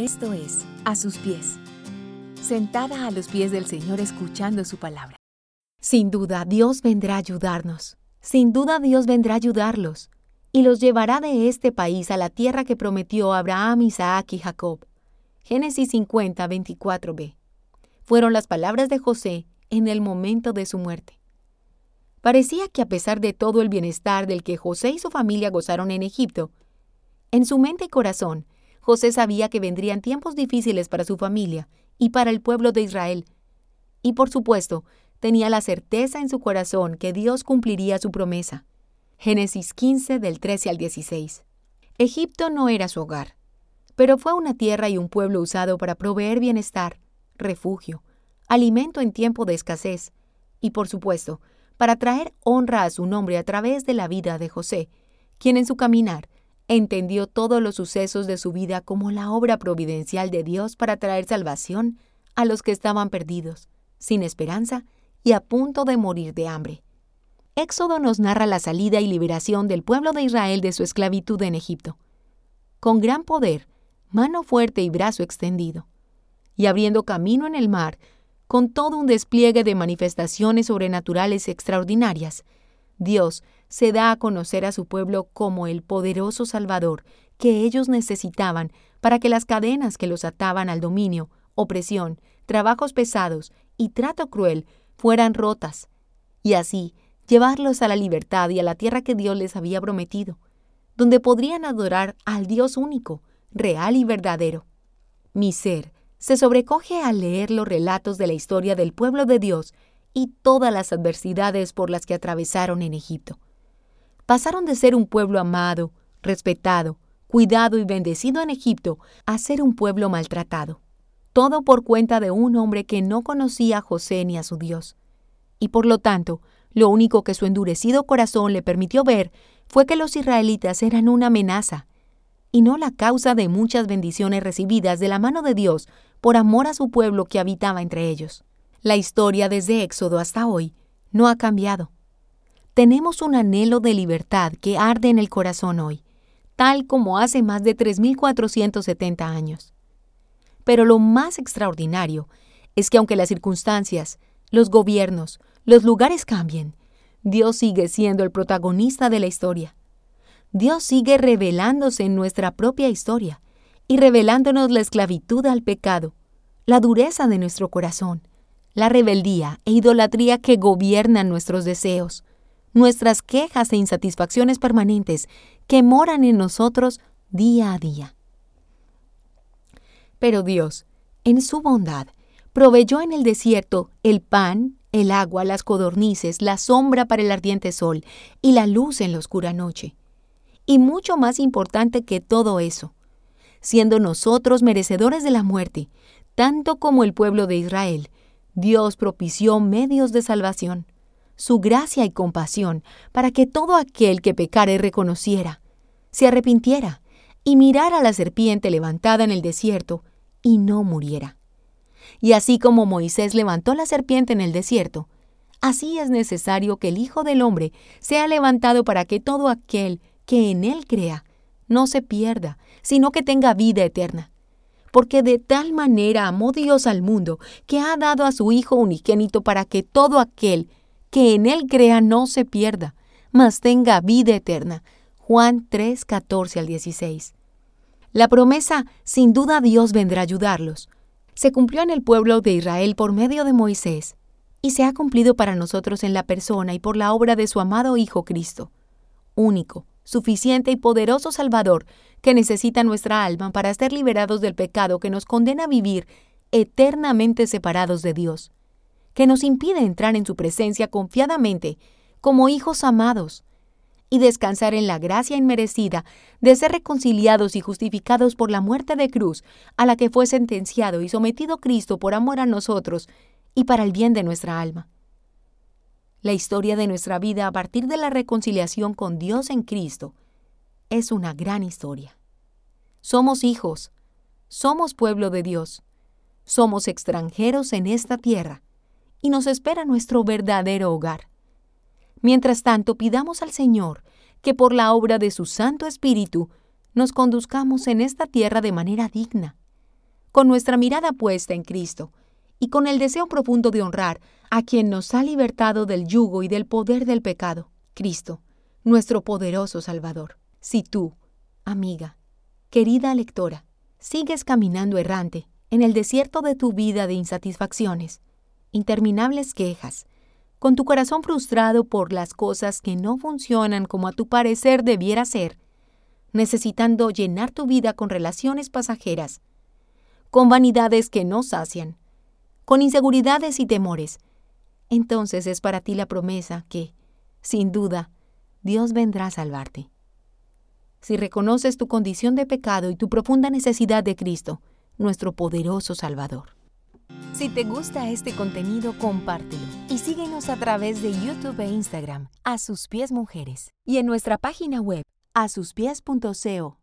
Esto es, a sus pies. Sentada a los pies del Señor escuchando su palabra. Sin duda, Dios vendrá a ayudarnos. Sin duda, Dios vendrá a ayudarlos. Y los llevará de este país a la tierra que prometió Abraham, Isaac y Jacob. Génesis 50, 24b. Fueron las palabras de José en el momento de su muerte. Parecía que a pesar de todo el bienestar del que José y su familia gozaron en Egipto, en su mente y corazón, José sabía que vendrían tiempos difíciles para su familia y para el pueblo de Israel. Y por supuesto, tenía la certeza en su corazón que Dios cumpliría su promesa. Génesis 15 del 13 al 16. Egipto no era su hogar, pero fue una tierra y un pueblo usado para proveer bienestar, refugio, alimento en tiempo de escasez y, por supuesto, para traer honra a su nombre a través de la vida de José, quien en su caminar entendió todos los sucesos de su vida como la obra providencial de Dios para traer salvación a los que estaban perdidos, sin esperanza y a punto de morir de hambre. Éxodo nos narra la salida y liberación del pueblo de Israel de su esclavitud en Egipto. Con gran poder, mano fuerte y brazo extendido, y abriendo camino en el mar, con todo un despliegue de manifestaciones sobrenaturales extraordinarias, Dios se da a conocer a su pueblo como el poderoso Salvador que ellos necesitaban para que las cadenas que los ataban al dominio, opresión, trabajos pesados y trato cruel fueran rotas, y así llevarlos a la libertad y a la tierra que Dios les había prometido, donde podrían adorar al Dios único, real y verdadero. Mi ser se sobrecoge al leer los relatos de la historia del pueblo de Dios y todas las adversidades por las que atravesaron en Egipto. Pasaron de ser un pueblo amado, respetado, cuidado y bendecido en Egipto a ser un pueblo maltratado. Todo por cuenta de un hombre que no conocía a José ni a su Dios. Y por lo tanto, lo único que su endurecido corazón le permitió ver fue que los israelitas eran una amenaza, y no la causa de muchas bendiciones recibidas de la mano de Dios por amor a su pueblo que habitaba entre ellos. La historia desde Éxodo hasta hoy no ha cambiado. Tenemos un anhelo de libertad que arde en el corazón hoy, tal como hace más de 3.470 años. Pero lo más extraordinario es que aunque las circunstancias, los gobiernos, los lugares cambien, Dios sigue siendo el protagonista de la historia. Dios sigue revelándose en nuestra propia historia y revelándonos la esclavitud al pecado, la dureza de nuestro corazón, la rebeldía e idolatría que gobiernan nuestros deseos, nuestras quejas e insatisfacciones permanentes que moran en nosotros día a día. Pero Dios, en su bondad, proveyó en el desierto el pan, el agua, las codornices, la sombra para el ardiente sol y la luz en la oscura noche. Y mucho más importante que todo eso, siendo nosotros merecedores de la muerte, tanto como el pueblo de Israel, Dios propició medios de salvación, su gracia y compasión, para que todo aquel que pecare reconociera, se arrepintiera y mirara la serpiente levantada en el desierto y no muriera. Y así como Moisés levantó la serpiente en el desierto, así es necesario que el Hijo del Hombre sea levantado para que todo aquel que en él crea no se pierda, sino que tenga vida eterna porque de tal manera amó Dios al mundo, que ha dado a su Hijo unigénito para que todo aquel que en él crea no se pierda, mas tenga vida eterna. Juan 3, 14 al 16. La promesa, sin duda Dios vendrá a ayudarlos, se cumplió en el pueblo de Israel por medio de Moisés, y se ha cumplido para nosotros en la persona y por la obra de su amado Hijo Cristo, único, suficiente y poderoso Salvador que necesita nuestra alma para ser liberados del pecado que nos condena a vivir eternamente separados de Dios, que nos impide entrar en su presencia confiadamente como hijos amados y descansar en la gracia inmerecida de ser reconciliados y justificados por la muerte de cruz a la que fue sentenciado y sometido Cristo por amor a nosotros y para el bien de nuestra alma. La historia de nuestra vida a partir de la reconciliación con Dios en Cristo es una gran historia. Somos hijos, somos pueblo de Dios, somos extranjeros en esta tierra y nos espera nuestro verdadero hogar. Mientras tanto, pidamos al Señor que por la obra de su Santo Espíritu nos conduzcamos en esta tierra de manera digna, con nuestra mirada puesta en Cristo y con el deseo profundo de honrar a quien nos ha libertado del yugo y del poder del pecado, Cristo, nuestro poderoso Salvador. Si tú, amiga, querida lectora, sigues caminando errante en el desierto de tu vida de insatisfacciones, interminables quejas, con tu corazón frustrado por las cosas que no funcionan como a tu parecer debiera ser, necesitando llenar tu vida con relaciones pasajeras, con vanidades que no sacian, con inseguridades y temores, entonces es para ti la promesa que, sin duda, Dios vendrá a salvarte. Si reconoces tu condición de pecado y tu profunda necesidad de Cristo, nuestro poderoso Salvador. Si te gusta este contenido, compártelo y síguenos a través de YouTube e Instagram, a sus pies mujeres, y en nuestra página web, a asuspies.co.